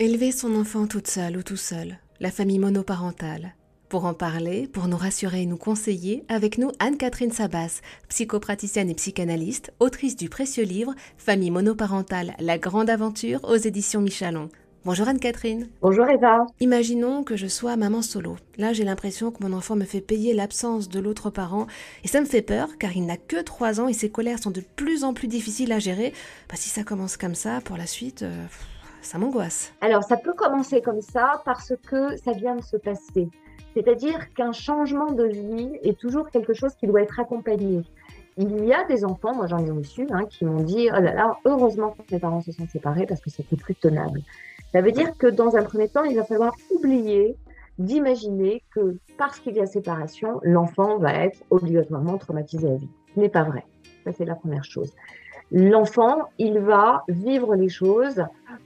Élever son enfant toute seule ou tout seul, la famille monoparentale. Pour en parler, pour nous rassurer et nous conseiller, avec nous Anne-Catherine Sabas, psychopraticienne et psychanalyste, autrice du précieux livre Famille monoparentale, la grande aventure aux éditions Michalon. Bonjour Anne-Catherine. Bonjour Eva. Imaginons que je sois maman solo. Là, j'ai l'impression que mon enfant me fait payer l'absence de l'autre parent et ça me fait peur car il n'a que 3 ans et ses colères sont de plus en plus difficiles à gérer. Bah, si ça commence comme ça, pour la suite... Euh, ça m'angoisse. Alors, ça peut commencer comme ça parce que ça vient de se passer. C'est-à-dire qu'un changement de vie est toujours quelque chose qui doit être accompagné. Il y a des enfants, moi j'en ai reçu, hein, qui m'ont dit Oh là là, heureusement que mes parents se sont séparés parce que c'était plus tenable. Ça veut dire que dans un premier temps, il va falloir oublier d'imaginer que parce qu'il y a séparation, l'enfant va être obligatoirement traumatisé à vie. Ce n'est pas vrai. Ça, c'est la première chose. L'enfant, il va vivre les choses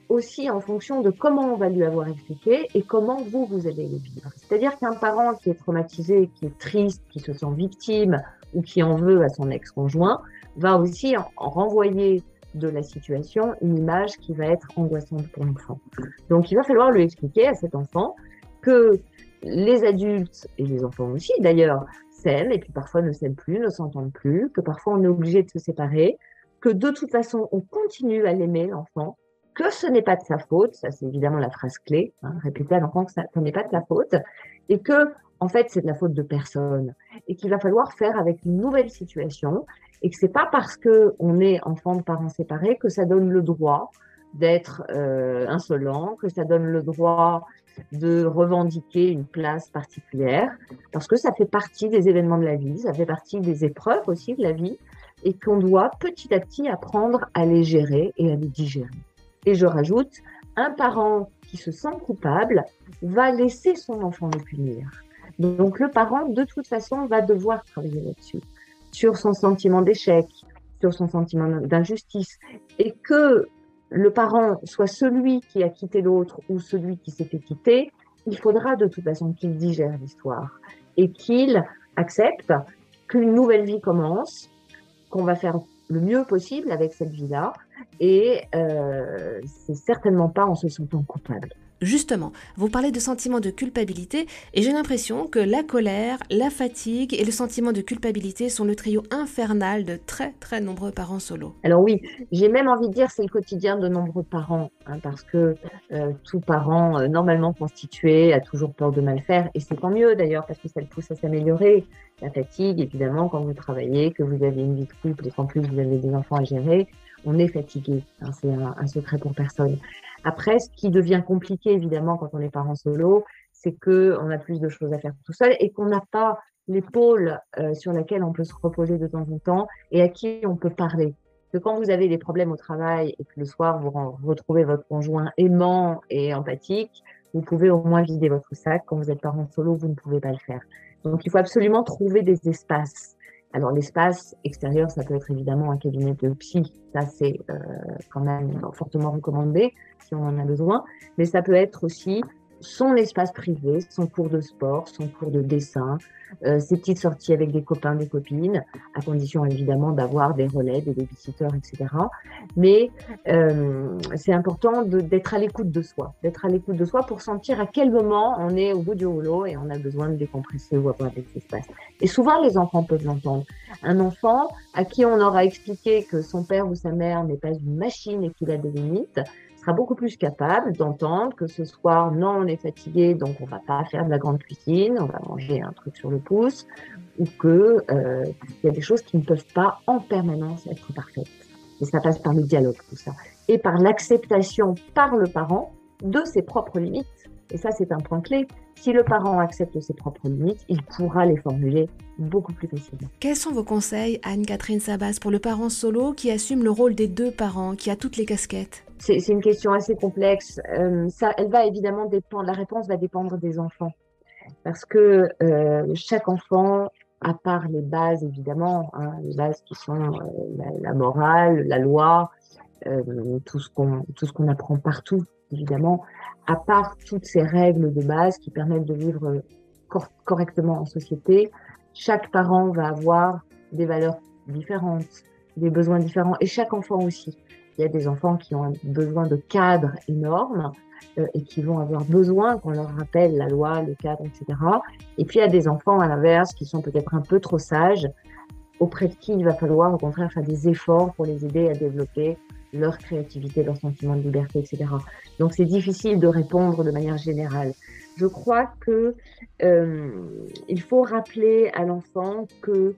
aussi en fonction de comment on va lui avoir expliqué et comment vous, vous allez les vivre. C'est-à-dire qu'un parent qui est traumatisé, qui est triste, qui se sent victime ou qui en veut à son ex-conjoint, va aussi en renvoyer de la situation une image qui va être angoissante pour l'enfant. Donc il va falloir lui expliquer à cet enfant que les adultes et les enfants aussi d'ailleurs s'aiment et puis parfois ne s'aiment plus, ne s'entendent plus, que parfois on est obligé de se séparer, que de toute façon on continue à l'aimer l'enfant que ce n'est pas de sa faute, ça c'est évidemment la phrase clé, hein, répéter à l'enfant que ça, n'est pas de sa faute, et que en fait c'est de la faute de personne, et qu'il va falloir faire avec une nouvelle situation, et que c'est pas parce que on est enfant de parents séparés que ça donne le droit d'être euh, insolent, que ça donne le droit de revendiquer une place particulière, parce que ça fait partie des événements de la vie, ça fait partie des épreuves aussi de la vie, et qu'on doit petit à petit apprendre à les gérer et à les digérer. Et je rajoute, un parent qui se sent coupable va laisser son enfant le punir. Donc le parent, de toute façon, va devoir travailler là-dessus, sur son sentiment d'échec, sur son sentiment d'injustice, et que le parent soit celui qui a quitté l'autre ou celui qui s'est fait quitter, il faudra de toute façon qu'il digère l'histoire. Et qu'il accepte qu'une nouvelle vie commence, qu'on va faire le mieux possible avec cette vie-là, et euh, c'est certainement pas en se sentant coupable. Justement, vous parlez de sentiment de culpabilité et j'ai l'impression que la colère, la fatigue et le sentiment de culpabilité sont le trio infernal de très très nombreux parents solo. Alors oui, j'ai même envie de dire c'est le quotidien de nombreux parents hein, parce que euh, tout parent euh, normalement constitué a toujours peur de mal faire et c'est tant mieux d'ailleurs parce que ça le pousse à s'améliorer. La fatigue, évidemment, quand vous travaillez, que vous avez une vie de couple et qu'en plus vous avez des enfants à gérer, on est fatigué. Hein, c'est un, secret pour personne. Après, ce qui devient compliqué, évidemment, quand on est parent solo, c'est que on a plus de choses à faire tout seul et qu'on n'a pas l'épaule euh, sur laquelle on peut se reposer de temps en temps et à qui on peut parler. Que quand vous avez des problèmes au travail et que le soir vous retrouvez votre conjoint aimant et empathique, vous pouvez au moins vider votre sac. Quand vous êtes parent solo, vous ne pouvez pas le faire. Donc il faut absolument trouver des espaces alors l'espace extérieur, ça peut être évidemment un cabinet de psy, ça c'est euh, quand même fortement recommandé si on en a besoin, mais ça peut être aussi son espace privé, son cours de sport, son cours de dessin, euh, ses petites sorties avec des copains, des copines, à condition évidemment d'avoir des relais, des babysitters, etc. Mais euh, c'est important d'être à l'écoute de soi, d'être à l'écoute de soi pour sentir à quel moment on est au bout du rouleau et on a besoin de décompresser ou avoir des espaces. Et souvent les enfants peuvent l'entendre. Un enfant à qui on aura expliqué que son père ou sa mère n'est pas une machine et qu'il a des limites, sera beaucoup plus capable d'entendre que ce soir, non, on est fatigué, donc on va pas faire de la grande cuisine, on va manger un truc sur le pouce, ou que euh, il y a des choses qui ne peuvent pas en permanence être parfaites. Et ça passe par le dialogue, tout ça, et par l'acceptation par le parent de ses propres limites. Et ça, c'est un point clé. Si le parent accepte ses propres limites, il pourra les formuler beaucoup plus facilement. Quels sont vos conseils, Anne-Catherine Sabas, pour le parent solo qui assume le rôle des deux parents, qui a toutes les casquettes? C'est une question assez complexe. Euh, ça, elle va évidemment dépendre, la réponse va dépendre des enfants. Parce que euh, chaque enfant, à part les bases évidemment, hein, les bases qui sont euh, la, morale, la loi, tout ce qu'on apprend partout évidemment, à part toutes ces règles de base qui permettent de vivre correctement en société, chaque parent va avoir des valeurs différentes, des besoins différents, et chaque enfant aussi. Il y a des enfants qui ont besoin de cadres énormes euh, et qui vont avoir besoin qu'on leur rappelle la loi, le cadre, etc. Et puis il y a des enfants à l'inverse qui sont peut-être un peu trop sages, auprès de qui il va falloir au contraire faire des efforts pour les aider à développer leur créativité, leur sentiment de liberté, etc. Donc c'est difficile de répondre de manière générale. Je crois que euh, il faut rappeler à l'enfant que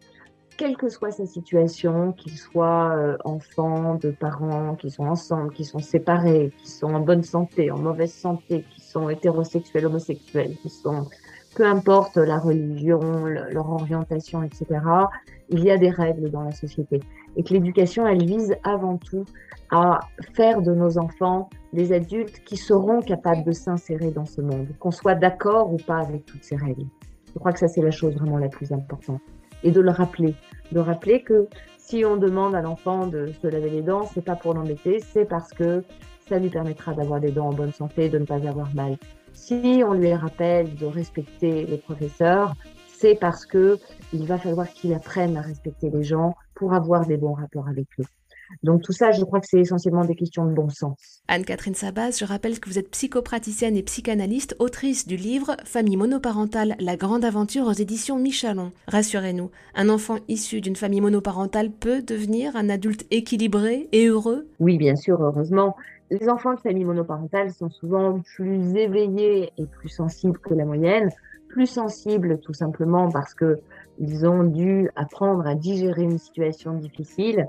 quelle que soit sa situation, qu'il soit euh, enfant, de parents qui sont ensemble, qui sont séparés, qui sont en bonne santé, en mauvaise santé, qui sont hétérosexuels, homosexuels, qui sont, peu importe la religion, leur orientation, etc., il y a des règles dans la société. Et que l'éducation, elle vise avant tout à faire de nos enfants des adultes qui seront capables de s'insérer dans ce monde, qu'on soit d'accord ou pas avec toutes ces règles. Je crois que ça, c'est la chose vraiment la plus importante et de le rappeler. De rappeler que si on demande à l'enfant de se laver les dents, c'est pas pour l'embêter, c'est parce que ça lui permettra d'avoir des dents en bonne santé, de ne pas avoir mal. Si on lui rappelle de respecter les professeurs, c'est parce que il va falloir qu'il apprenne à respecter les gens pour avoir des bons rapports avec eux. Donc tout ça, je crois que c'est essentiellement des questions de bon sens. Anne-Catherine Sabas, je rappelle que vous êtes psychopraticienne et psychanalyste, autrice du livre Famille monoparentale, la grande aventure aux éditions Michalon. Rassurez-nous, un enfant issu d'une famille monoparentale peut devenir un adulte équilibré et heureux? Oui, bien sûr, heureusement. Les enfants de famille monoparentale sont souvent plus éveillés et plus sensibles que la moyenne plus sensibles tout simplement parce que ils ont dû apprendre à digérer une situation difficile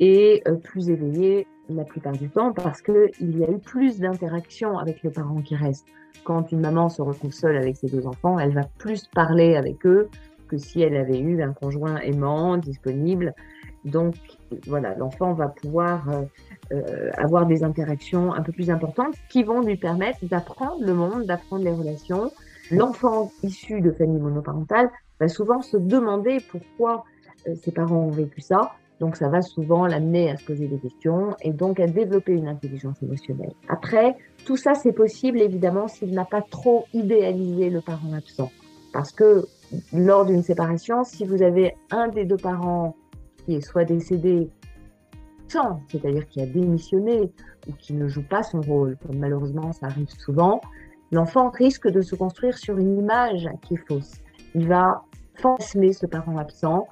et euh, plus éveillés la plupart du temps parce que il y a eu plus d'interactions avec les parents qui restent. Quand une maman se retrouve seule avec ses deux enfants, elle va plus parler avec eux que si elle avait eu un conjoint aimant, disponible. Donc voilà, l'enfant va pouvoir euh, euh, avoir des interactions un peu plus importantes qui vont lui permettre d'apprendre le monde, d'apprendre les relations L'enfant issu de famille monoparentale va souvent se demander pourquoi euh, ses parents ont vécu ça. Donc ça va souvent l'amener à se poser des questions et donc à développer une intelligence émotionnelle. Après, tout ça c'est possible évidemment s'il n'a pas trop idéalisé le parent absent. Parce que lors d'une séparation, si vous avez un des deux parents qui est soit décédé sans, c'est-à-dire qui a démissionné ou qui ne joue pas son rôle, comme malheureusement ça arrive souvent, l'enfant risque de se construire sur une image qui est fausse. Il va fantasmer ce parent absent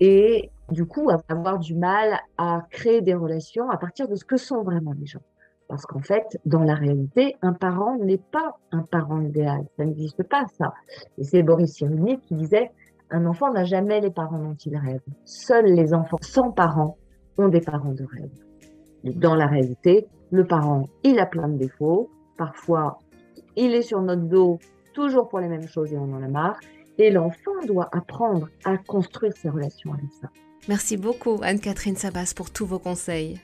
et du coup avoir du mal à créer des relations à partir de ce que sont vraiment les gens. Parce qu'en fait, dans la réalité, un parent n'est pas un parent idéal. Ça n'existe pas, ça. Et c'est Boris Cyrulnik qui disait, un enfant n'a jamais les parents dont il rêve. Seuls les enfants sans parents ont des parents de rêve. dans la réalité, le parent, il a plein de défauts. Parfois, il est sur notre dos toujours pour les mêmes choses et on en a marre. Et l'enfant doit apprendre à construire ses relations avec ça. Merci beaucoup Anne-Catherine Sabas pour tous vos conseils.